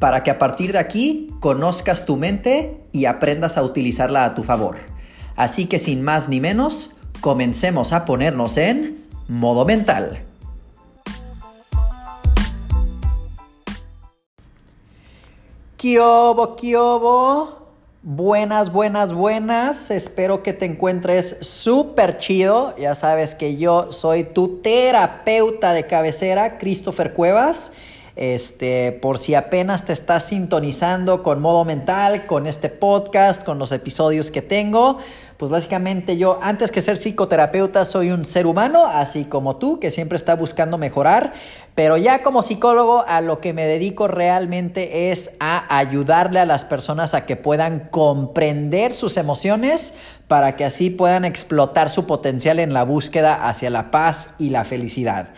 para que a partir de aquí conozcas tu mente y aprendas a utilizarla a tu favor. Así que sin más ni menos, comencemos a ponernos en modo mental. Kiobo, Kiobo. Buenas, buenas, buenas. Espero que te encuentres súper chido. Ya sabes que yo soy tu terapeuta de cabecera, Christopher Cuevas. Este, por si apenas te estás sintonizando con modo mental, con este podcast, con los episodios que tengo, pues básicamente yo, antes que ser psicoterapeuta, soy un ser humano, así como tú, que siempre está buscando mejorar, pero ya como psicólogo a lo que me dedico realmente es a ayudarle a las personas a que puedan comprender sus emociones para que así puedan explotar su potencial en la búsqueda hacia la paz y la felicidad.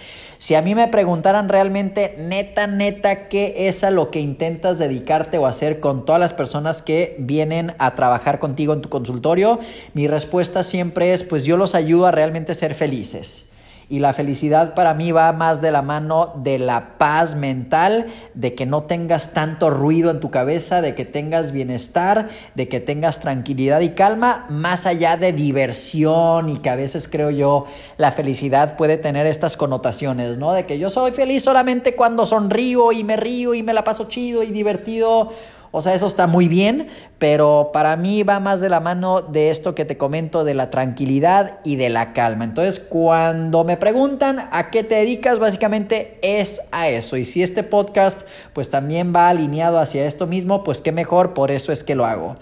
Si a mí me preguntaran realmente, neta, neta, qué es a lo que intentas dedicarte o hacer con todas las personas que vienen a trabajar contigo en tu consultorio, mi respuesta siempre es, pues yo los ayudo a realmente ser felices. Y la felicidad para mí va más de la mano de la paz mental, de que no tengas tanto ruido en tu cabeza, de que tengas bienestar, de que tengas tranquilidad y calma, más allá de diversión y que a veces creo yo la felicidad puede tener estas connotaciones, ¿no? De que yo soy feliz solamente cuando sonrío y me río y me la paso chido y divertido o sea, eso está muy bien, pero para mí va más de la mano de esto que te comento, de la tranquilidad y de la calma. Entonces, cuando me preguntan a qué te dedicas, básicamente es a eso. Y si este podcast pues también va alineado hacia esto mismo, pues qué mejor, por eso es que lo hago.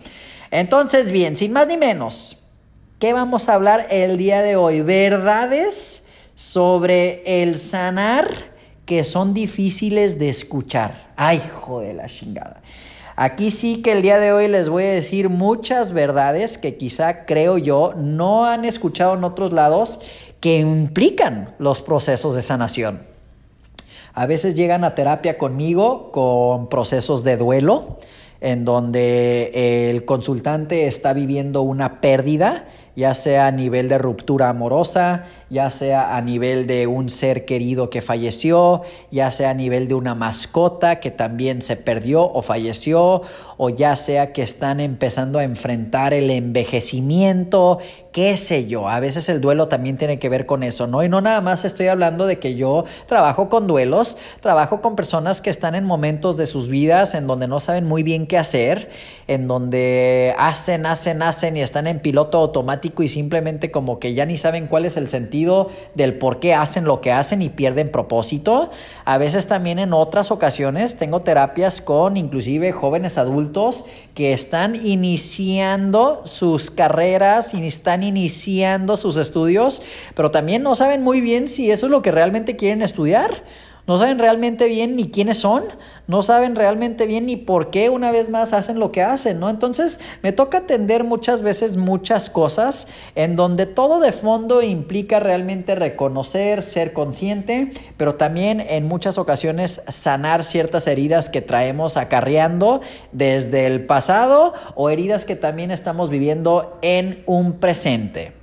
Entonces, bien, sin más ni menos, ¿qué vamos a hablar el día de hoy? Verdades sobre el sanar que son difíciles de escuchar. Ay, joder, la chingada. Aquí sí que el día de hoy les voy a decir muchas verdades que quizá creo yo no han escuchado en otros lados que implican los procesos de sanación. A veces llegan a terapia conmigo con procesos de duelo, en donde el consultante está viviendo una pérdida ya sea a nivel de ruptura amorosa, ya sea a nivel de un ser querido que falleció, ya sea a nivel de una mascota que también se perdió o falleció, o ya sea que están empezando a enfrentar el envejecimiento, qué sé yo. A veces el duelo también tiene que ver con eso, ¿no? Y no nada más estoy hablando de que yo trabajo con duelos, trabajo con personas que están en momentos de sus vidas en donde no saben muy bien qué hacer, en donde hacen, hacen, hacen y están en piloto automático y simplemente como que ya ni saben cuál es el sentido del por qué hacen lo que hacen y pierden propósito. A veces también en otras ocasiones tengo terapias con inclusive jóvenes adultos que están iniciando sus carreras y están iniciando sus estudios, pero también no saben muy bien si eso es lo que realmente quieren estudiar no saben realmente bien ni quiénes son, no saben realmente bien ni por qué una vez más hacen lo que hacen, ¿no? Entonces me toca atender muchas veces muchas cosas en donde todo de fondo implica realmente reconocer, ser consciente, pero también en muchas ocasiones sanar ciertas heridas que traemos acarreando desde el pasado o heridas que también estamos viviendo en un presente.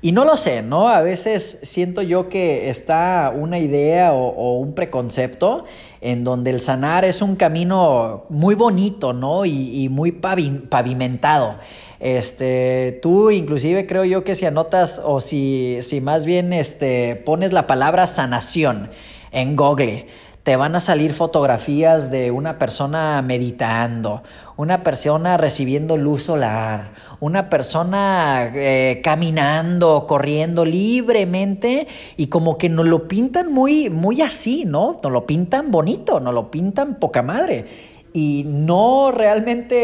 Y no lo sé, ¿no? A veces siento yo que está una idea o, un preconcepto en donde el sanar es un camino muy bonito, ¿no? Y, muy pavimentado. Este, tú inclusive creo yo que si anotas o si, si más bien este, pones la palabra sanación en Google, te van a salir fotografías de una persona meditando, una persona recibiendo luz solar, una persona eh, caminando, corriendo libremente y como que nos lo pintan muy, muy así, ¿no? Nos lo pintan bonito, nos lo pintan poca madre y no realmente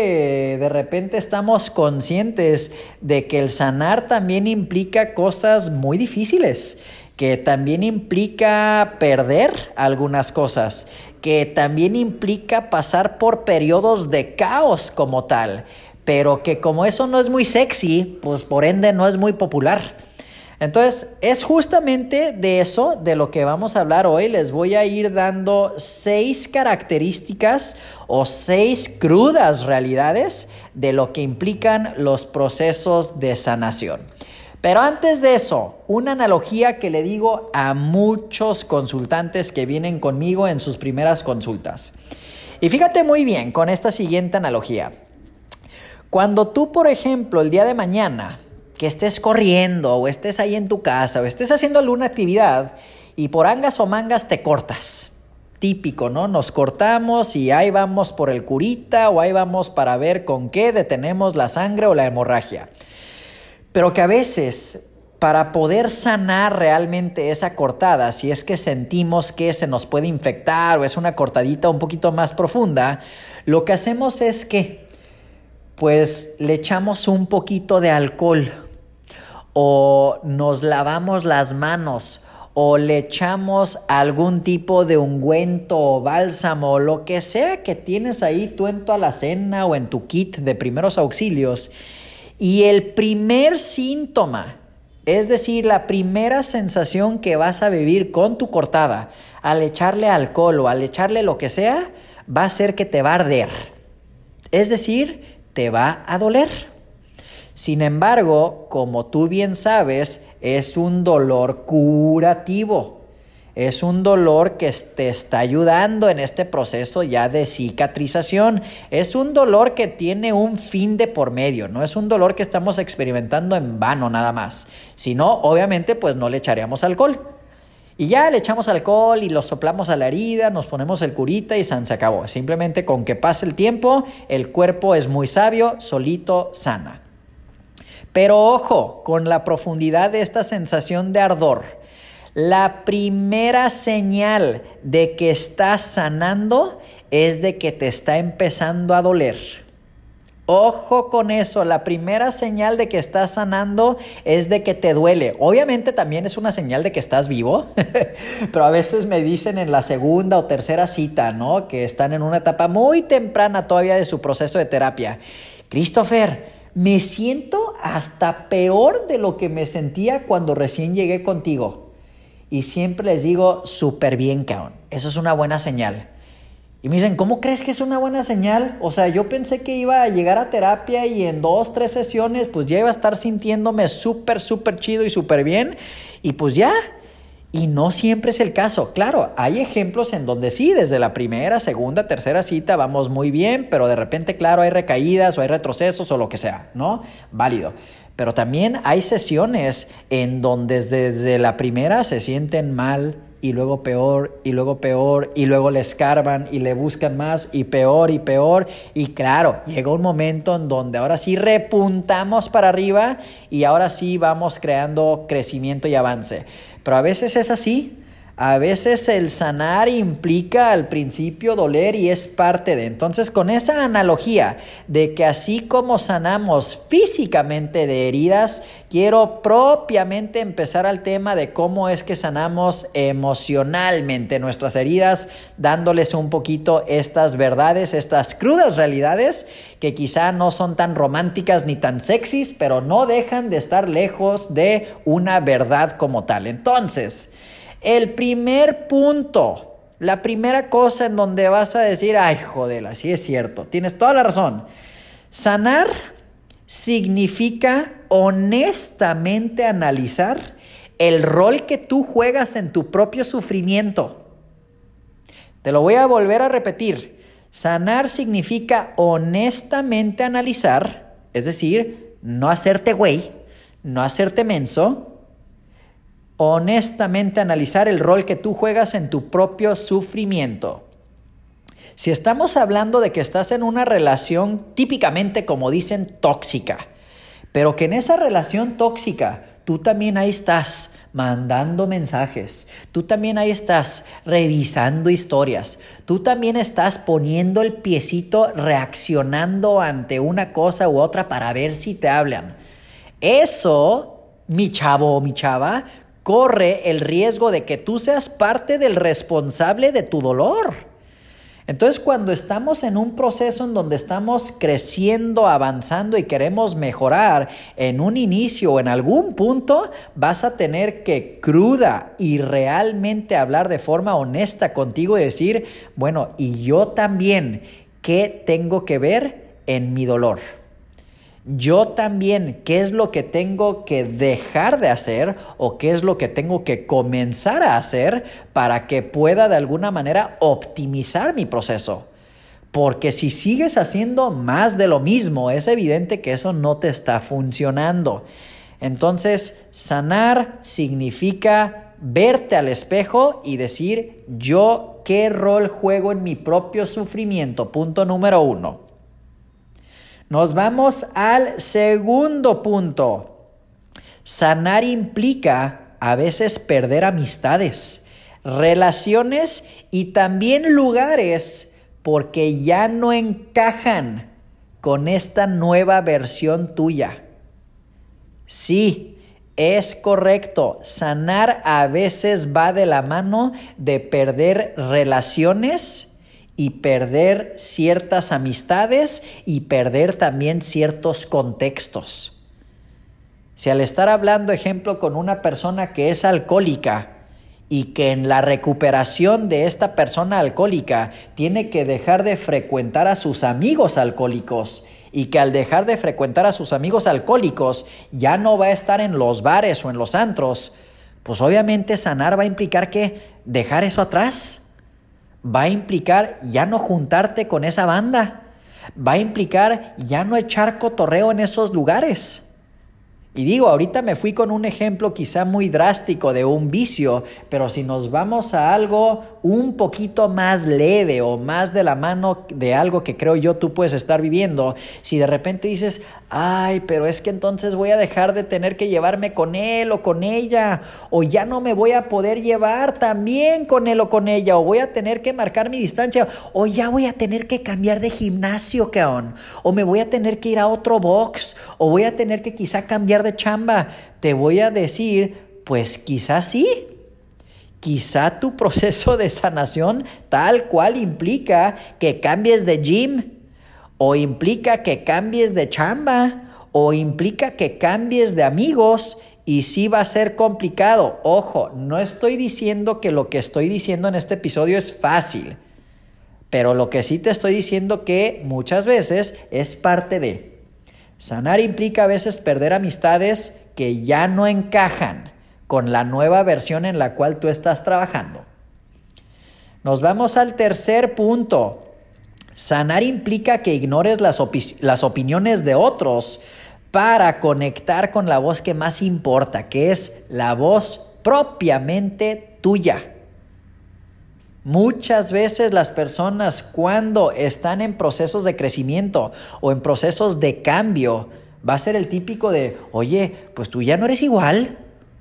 de repente estamos conscientes de que el sanar también implica cosas muy difíciles que también implica perder algunas cosas, que también implica pasar por periodos de caos como tal, pero que como eso no es muy sexy, pues por ende no es muy popular. Entonces, es justamente de eso de lo que vamos a hablar hoy. Les voy a ir dando seis características o seis crudas realidades de lo que implican los procesos de sanación. Pero antes de eso, una analogía que le digo a muchos consultantes que vienen conmigo en sus primeras consultas. Y fíjate muy bien con esta siguiente analogía. Cuando tú, por ejemplo, el día de mañana que estés corriendo o estés ahí en tu casa o estés haciendo alguna actividad y por angas o mangas te cortas. Típico, ¿no? Nos cortamos y ahí vamos por el curita o ahí vamos para ver con qué detenemos la sangre o la hemorragia. Pero que a veces para poder sanar realmente esa cortada, si es que sentimos que se nos puede infectar o es una cortadita un poquito más profunda, lo que hacemos es que pues le echamos un poquito de alcohol o nos lavamos las manos o le echamos algún tipo de ungüento o bálsamo o lo que sea que tienes ahí tú en tu alacena o en tu kit de primeros auxilios y el primer síntoma es decir, la primera sensación que vas a vivir con tu cortada al echarle alcohol o al echarle lo que sea, va a ser que te va a arder. Es decir, te va a doler. Sin embargo, como tú bien sabes, es un dolor curativo. Es un dolor que te está ayudando en este proceso ya de cicatrización. Es un dolor que tiene un fin de por medio. No es un dolor que estamos experimentando en vano nada más. Si no, obviamente, pues no le echaríamos alcohol. Y ya le echamos alcohol y lo soplamos a la herida, nos ponemos el curita y se acabó. Simplemente con que pase el tiempo, el cuerpo es muy sabio, solito sana. Pero ojo con la profundidad de esta sensación de ardor. La primera señal de que estás sanando es de que te está empezando a doler. Ojo con eso, la primera señal de que estás sanando es de que te duele. Obviamente también es una señal de que estás vivo, pero a veces me dicen en la segunda o tercera cita, ¿no? Que están en una etapa muy temprana todavía de su proceso de terapia. Christopher, me siento hasta peor de lo que me sentía cuando recién llegué contigo. Y siempre les digo, súper bien, cabrón. Eso es una buena señal. Y me dicen, ¿cómo crees que es una buena señal? O sea, yo pensé que iba a llegar a terapia y en dos, tres sesiones, pues ya iba a estar sintiéndome súper, súper chido y súper bien. Y pues ya, y no siempre es el caso. Claro, hay ejemplos en donde sí, desde la primera, segunda, tercera cita vamos muy bien, pero de repente, claro, hay recaídas o hay retrocesos o lo que sea, ¿no? Válido. Pero también hay sesiones en donde desde la primera se sienten mal, y luego peor y luego peor y luego le escarban y le buscan más y peor y peor y claro, llega un momento en donde ahora sí repuntamos para arriba y ahora sí vamos creando crecimiento y avance. Pero a veces es así, a veces el sanar implica al principio doler y es parte de. Entonces, con esa analogía de que así como sanamos físicamente de heridas, quiero propiamente empezar al tema de cómo es que sanamos emocionalmente nuestras heridas, dándoles un poquito estas verdades, estas crudas realidades que quizá no son tan románticas ni tan sexys, pero no dejan de estar lejos de una verdad como tal. Entonces, el primer punto, la primera cosa en donde vas a decir, ay, joder, así es cierto, tienes toda la razón. Sanar significa honestamente analizar el rol que tú juegas en tu propio sufrimiento. Te lo voy a volver a repetir. Sanar significa honestamente analizar, es decir, no hacerte güey, no hacerte menso, honestamente analizar el rol que tú juegas en tu propio sufrimiento. Si estamos hablando de que estás en una relación típicamente, como dicen, tóxica, pero que en esa relación tóxica tú también ahí estás mandando mensajes, tú también ahí estás revisando historias, tú también estás poniendo el piecito reaccionando ante una cosa u otra para ver si te hablan. Eso, mi chavo o mi chava, corre el riesgo de que tú seas parte del responsable de tu dolor. Entonces cuando estamos en un proceso en donde estamos creciendo, avanzando y queremos mejorar en un inicio o en algún punto, vas a tener que cruda y realmente hablar de forma honesta contigo y decir, bueno, y yo también, ¿qué tengo que ver en mi dolor? Yo también qué es lo que tengo que dejar de hacer o qué es lo que tengo que comenzar a hacer para que pueda de alguna manera optimizar mi proceso. Porque si sigues haciendo más de lo mismo, es evidente que eso no te está funcionando. Entonces, sanar significa verte al espejo y decir, yo qué rol juego en mi propio sufrimiento. Punto número uno. Nos vamos al segundo punto. Sanar implica a veces perder amistades, relaciones y también lugares porque ya no encajan con esta nueva versión tuya. Sí, es correcto. Sanar a veces va de la mano de perder relaciones y perder ciertas amistades y perder también ciertos contextos. Si al estar hablando, ejemplo, con una persona que es alcohólica y que en la recuperación de esta persona alcohólica tiene que dejar de frecuentar a sus amigos alcohólicos y que al dejar de frecuentar a sus amigos alcohólicos ya no va a estar en los bares o en los antros, pues obviamente sanar va a implicar que dejar eso atrás va a implicar ya no juntarte con esa banda, va a implicar ya no echar cotorreo en esos lugares. Y digo, ahorita me fui con un ejemplo quizá muy drástico de un vicio, pero si nos vamos a algo un poquito más leve o más de la mano de algo que creo yo tú puedes estar viviendo, si de repente dices, ay, pero es que entonces voy a dejar de tener que llevarme con él o con ella, o ya no me voy a poder llevar también con él o con ella, o voy a tener que marcar mi distancia, o ya voy a tener que cambiar de gimnasio, caón, o me voy a tener que ir a otro box, o voy a tener que quizá cambiar de chamba, te voy a decir, pues quizás sí. Quizá tu proceso de sanación tal cual implica que cambies de gym, o implica que cambies de chamba, o implica que cambies de amigos, y sí va a ser complicado. Ojo, no estoy diciendo que lo que estoy diciendo en este episodio es fácil, pero lo que sí te estoy diciendo que muchas veces es parte de... Sanar implica a veces perder amistades que ya no encajan con la nueva versión en la cual tú estás trabajando. Nos vamos al tercer punto. Sanar implica que ignores las, las, opiniones de otros para conectar con la voz que más importa, que es la voz propiamente tuya. Muchas veces las personas cuando están en procesos de crecimiento o en procesos de cambio, va a ser el típico de, oye, pues tú ya no eres igual,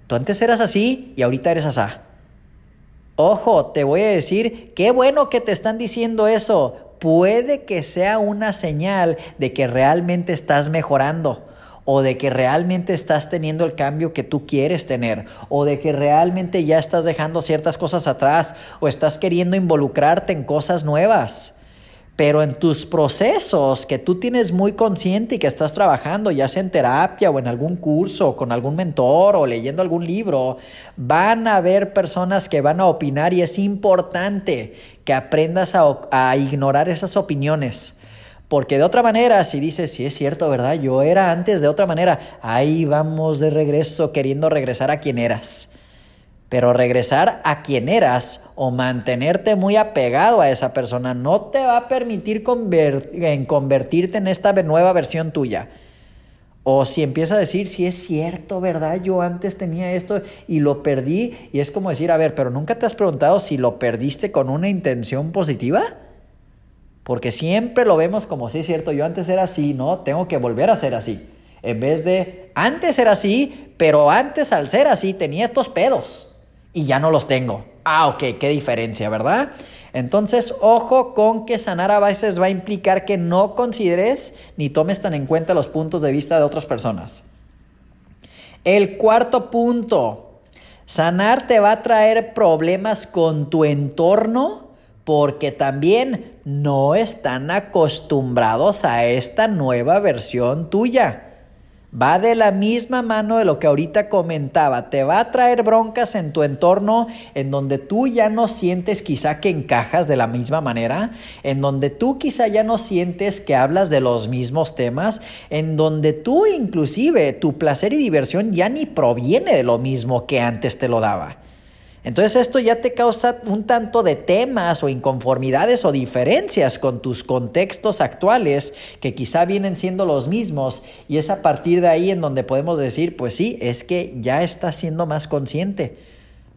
tú antes eras así y ahorita eres asá. Ojo, te voy a decir, qué bueno que te están diciendo eso. Puede que sea una señal de que realmente estás mejorando o de que realmente estás teniendo el cambio que tú quieres tener, o de que realmente ya estás dejando ciertas cosas atrás, o estás queriendo involucrarte en cosas nuevas. Pero en tus procesos que tú tienes muy consciente y que estás trabajando, ya sea en terapia o en algún curso, con algún mentor o leyendo algún libro, van a haber personas que van a opinar y es importante que aprendas a, a ignorar esas opiniones porque de otra manera, si dices, si es cierto, ¿verdad? Yo era antes de otra manera. Ahí vamos de regreso queriendo regresar a quien eras. Pero regresar a quien eras o mantenerte muy apegado a esa persona no te va a permitir en convertirte en esta nueva versión tuya. O si empieza a decir, si es cierto, ¿verdad? Yo antes tenía esto y lo perdí. Y es como decir, a ver, pero nunca te has preguntado si lo perdiste con una intención positiva. Porque siempre lo vemos como, sí es cierto, yo antes era así, no, tengo que volver a ser así. En vez de, antes era así, pero antes al ser así tenía estos pedos y ya no los tengo. Ah, ok, qué diferencia, ¿verdad? Entonces, ojo con que sanar a veces va a implicar que no consideres ni tomes tan en cuenta los puntos de vista de otras personas. El cuarto punto, sanar te va a traer problemas con tu entorno porque también no están acostumbrados a esta nueva versión tuya. Va de la misma mano de lo que ahorita comentaba. Te va a traer broncas en tu entorno en donde tú ya no sientes quizá que encajas de la misma manera, en donde tú quizá ya no sientes que hablas de los mismos temas, en donde tú inclusive tu placer y diversión ya ni proviene de lo mismo que antes te lo daba. Entonces esto ya te causa un tanto de temas o inconformidades o diferencias con tus contextos actuales que quizá vienen siendo los mismos y es a partir de ahí en donde podemos decir, pues sí, es que ya estás siendo más consciente.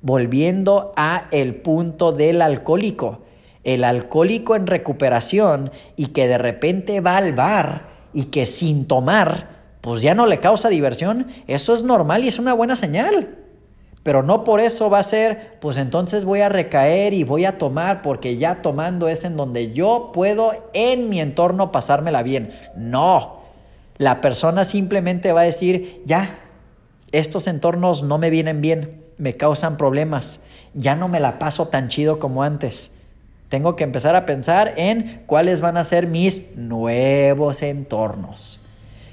Volviendo a el punto del alcohólico. El alcohólico en recuperación y que de repente va al bar y que sin tomar, pues ya no le causa diversión, eso es normal y es una buena señal. Pero no por eso va a ser, pues entonces voy a recaer y voy a tomar, porque ya tomando es en donde yo puedo en mi entorno pasármela bien. No, la persona simplemente va a decir, ya, estos entornos no me vienen bien, me causan problemas, ya no me la paso tan chido como antes. Tengo que empezar a pensar en cuáles van a ser mis nuevos entornos.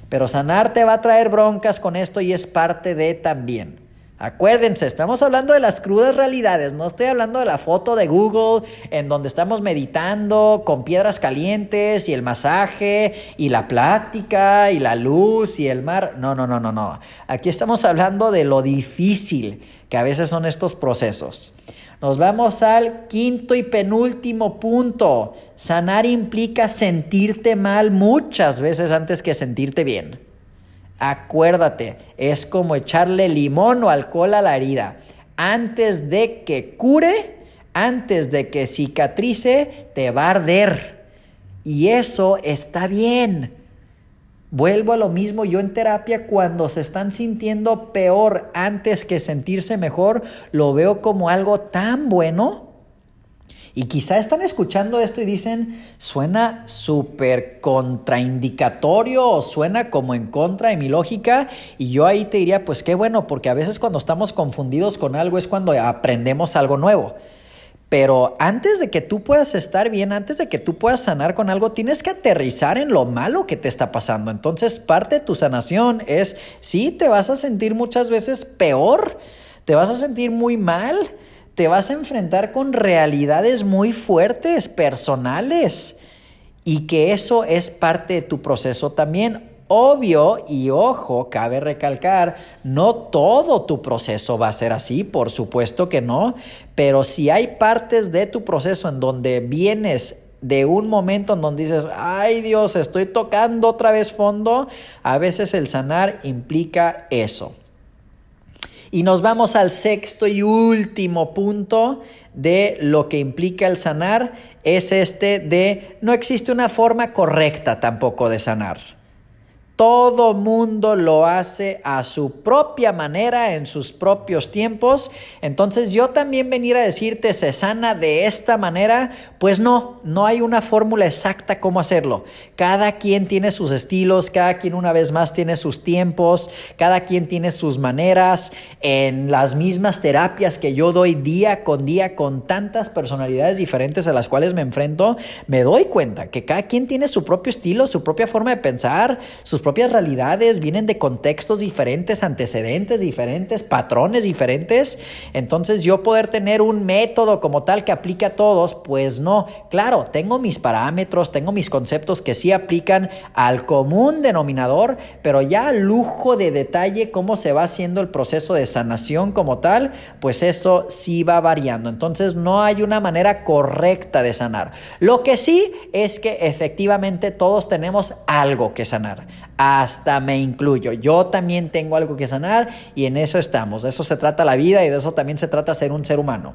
Pero sanar te va a traer broncas con esto y es parte de también. Acuérdense, estamos hablando de las crudas realidades, no estoy hablando de la foto de Google en donde estamos meditando con piedras calientes y el masaje y la plática y la luz y el mar. No, no, no, no, no. Aquí estamos hablando de lo difícil que a veces son estos procesos. Nos vamos al quinto y penúltimo punto. Sanar implica sentirte mal muchas veces antes que sentirte bien. Acuérdate, es como echarle limón o alcohol a la herida. Antes de que cure, antes de que cicatrice, te va a arder. Y eso está bien. Vuelvo a lo mismo yo en terapia cuando se están sintiendo peor antes que sentirse mejor, lo veo como algo tan bueno y quizá están escuchando esto y dicen, suena súper contraindicatorio o suena como en contra de mi lógica. Y yo ahí te diría, pues qué bueno, porque a veces cuando estamos confundidos con algo es cuando aprendemos algo nuevo. Pero antes de que tú puedas estar bien, antes de que tú puedas sanar con algo, tienes que aterrizar en lo malo que te está pasando. Entonces, parte de tu sanación es, sí, te vas a sentir muchas veces peor, te vas a sentir muy mal, te vas a enfrentar con realidades muy fuertes, personales, y que eso es parte de tu proceso también. Obvio y ojo, cabe recalcar, no todo tu proceso va a ser así, por supuesto que no, pero si hay partes de tu proceso en donde vienes de un momento en donde dices, ay Dios, estoy tocando otra vez fondo, a veces el sanar implica eso. Y nos vamos al sexto y último punto de lo que implica el sanar, es este de no existe una forma correcta tampoco de sanar. Todo mundo lo hace a su propia manera, en sus propios tiempos. Entonces yo también venir a decirte se sana de esta manera, pues no, no hay una fórmula exacta cómo hacerlo. Cada quien tiene sus estilos, cada quien una vez más tiene sus tiempos, cada quien tiene sus maneras. En las mismas terapias que yo doy día con día con tantas personalidades diferentes a las cuales me enfrento, me doy cuenta que cada quien tiene su propio estilo, su propia forma de pensar, sus propias realidades, vienen de contextos diferentes, antecedentes diferentes, patrones diferentes. Entonces yo poder tener un método como tal que aplique a todos, pues no. Claro, tengo mis parámetros, tengo mis conceptos que sí aplican al común denominador, pero ya lujo de detalle cómo se va haciendo el proceso de sanación como tal, pues eso sí va variando. Entonces no hay una manera correcta de sanar. Lo que sí es que efectivamente todos tenemos algo que sanar hasta me incluyo. Yo también tengo algo que sanar y en eso estamos. De eso se trata la vida y de eso también se trata ser un ser humano.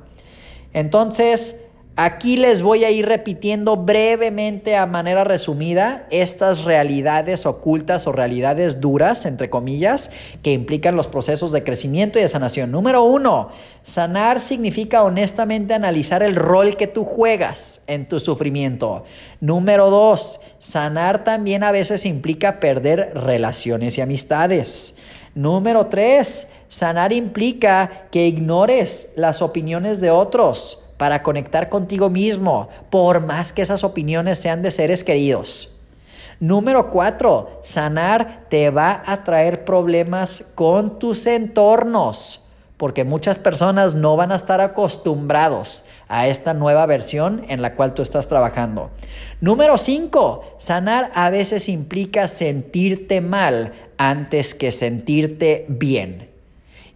Entonces, Aquí les voy a ir repitiendo brevemente a manera resumida estas realidades ocultas o realidades duras, entre comillas, que implican los procesos de crecimiento y de sanación. Número uno, sanar significa honestamente analizar el rol que tú juegas en tu sufrimiento. Número dos, sanar también a veces implica perder relaciones y amistades. Número tres, sanar implica que ignores las opiniones de otros para conectar contigo mismo, por más que esas opiniones sean de seres queridos. Número cuatro, sanar te va a traer problemas con tus entornos porque muchas personas no van a estar acostumbrados a esta nueva versión en la cual tú estás trabajando. Número 5, sanar a veces implica sentirte mal antes que sentirte bien.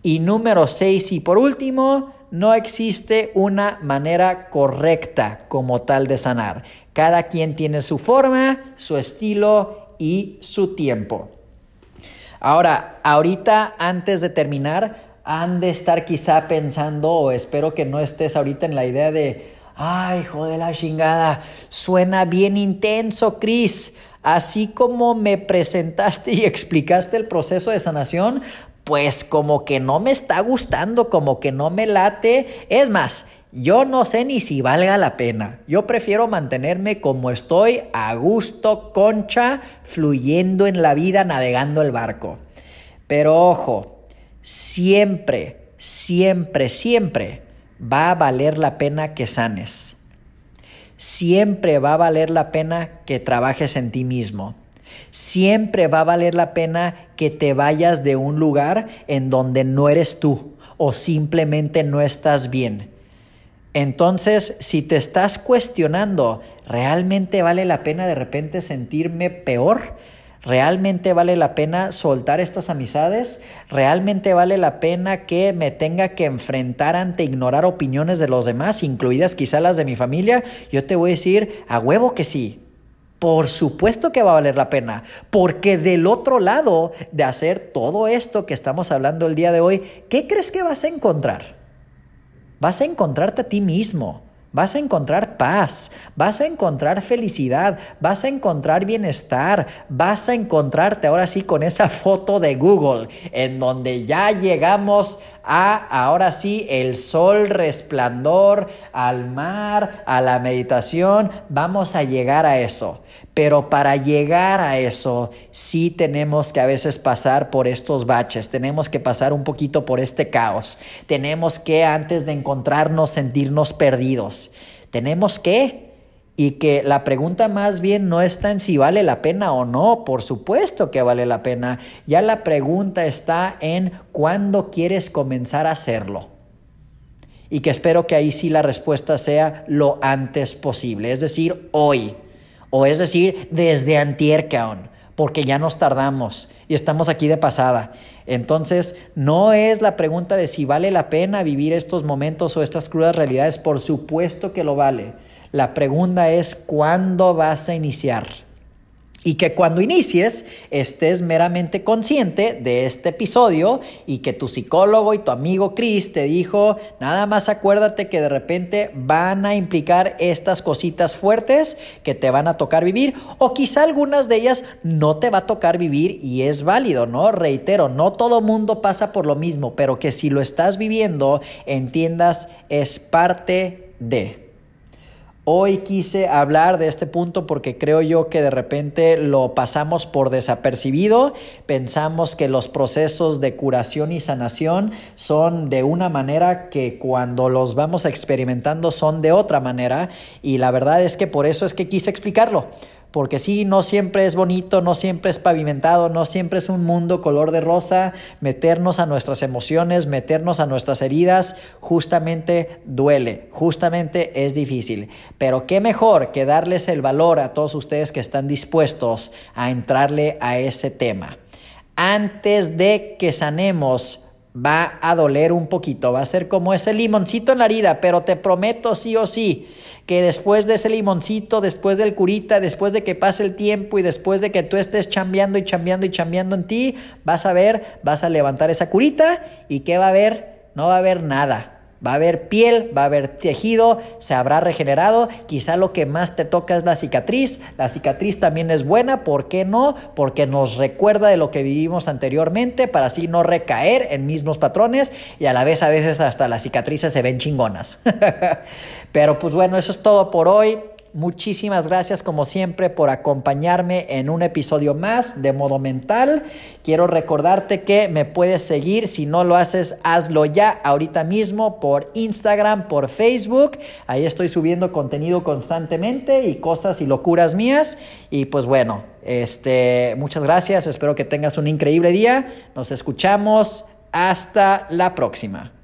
Y número 6 y por último, no existe una manera correcta como tal de sanar. Cada quien tiene su forma, su estilo y su tiempo. Ahora, ahorita antes de terminar, han de estar quizá pensando, o espero que no estés ahorita en la idea de, ay, hijo de la chingada, suena bien intenso, Cris. Así como me presentaste y explicaste el proceso de sanación, pues como que no me está gustando, como que no me late. Es más, yo no sé ni si valga la pena. Yo prefiero mantenerme como estoy, a gusto, concha, fluyendo en la vida, navegando el barco. Pero ojo, siempre, siempre, siempre va a valer la pena que sanes. Siempre va a valer la pena que trabajes en ti mismo. Siempre va a valer la pena que te vayas de un lugar en donde no eres tú o simplemente no estás bien. Entonces, si te estás cuestionando, ¿realmente vale la pena de repente sentirme peor? ¿Realmente vale la pena soltar estas amistades? ¿Realmente vale la pena que me tenga que enfrentar ante ignorar opiniones de los demás, incluidas quizá las de mi familia? Yo te voy a decir, a huevo que sí. Por supuesto que va a valer la pena, porque del otro lado de hacer todo esto que estamos hablando el día de hoy, ¿qué crees que vas a encontrar? Vas a encontrarte a ti mismo. Vas a encontrar paz, vas a encontrar felicidad, vas a encontrar bienestar, vas a encontrarte ahora sí con esa foto de Google en donde ya llegamos a ahora sí el sol resplandor, al mar, a la meditación, vamos a llegar a eso. Pero para llegar a eso, sí tenemos que a veces pasar por estos baches, tenemos que pasar un poquito por este caos, tenemos que antes de encontrarnos sentirnos perdidos, tenemos que. Y que la pregunta más bien no está en si vale la pena o no, por supuesto que vale la pena, ya la pregunta está en cuándo quieres comenzar a hacerlo. Y que espero que ahí sí la respuesta sea lo antes posible, es decir, hoy. O es decir, desde antier, porque ya nos tardamos y estamos aquí de pasada. Entonces, no es la pregunta de si vale la pena vivir estos momentos o estas crudas realidades, por supuesto que lo vale. La pregunta es, ¿cuándo vas a iniciar? Y que cuando inicies estés meramente consciente de este episodio y que tu psicólogo y tu amigo Chris te dijo, nada más acuérdate que de repente van a implicar estas cositas fuertes que te van a tocar vivir o quizá algunas de ellas no te va a tocar vivir y es válido, ¿no? Reitero, no todo mundo pasa por lo mismo, pero que si lo estás viviendo, entiendas, es parte de. Hoy quise hablar de este punto porque creo yo que de repente lo pasamos por desapercibido, pensamos que los procesos de curación y sanación son de una manera que cuando los vamos experimentando son de otra manera. Y la verdad es que por eso es que quise explicarlo porque sí, no siempre es bonito, no siempre es pavimentado, no siempre es un mundo color de rosa, meternos a nuestras emociones, meternos a nuestras heridas, justamente duele, justamente es difícil. Pero qué mejor que darles el valor a todos ustedes que están dispuestos a entrarle a ese tema. Antes de que sanemos, va a doler un poquito, va a ser como ese limoncito en la herida, pero te prometo sí o sí que después de ese limoncito, después del curita, después de que pase el tiempo y después de que tú estés chambeando y chambeando y chambeando en ti, vas a ver, vas a levantar esa curita y ¿qué va a haber? No va a haber nada. Va a haber piel, va a haber tejido, se habrá regenerado. Quizá lo que más te toca es la cicatriz. La cicatriz también es buena, ¿por qué no? Porque nos recuerda de lo que vivimos anteriormente para así no recaer en mismos patrones y a la vez a veces hasta las cicatrices se ven chingonas. Pero pues bueno, eso es todo por hoy. Muchísimas gracias como siempre por acompañarme en un episodio más de Modo Mental. Quiero recordarte que me puedes seguir, si no lo haces, hazlo ya ahorita mismo por Instagram, por Facebook. Ahí estoy subiendo contenido constantemente y cosas y locuras mías. Y pues bueno, este, muchas gracias, espero que tengas un increíble día. Nos escuchamos. Hasta la próxima.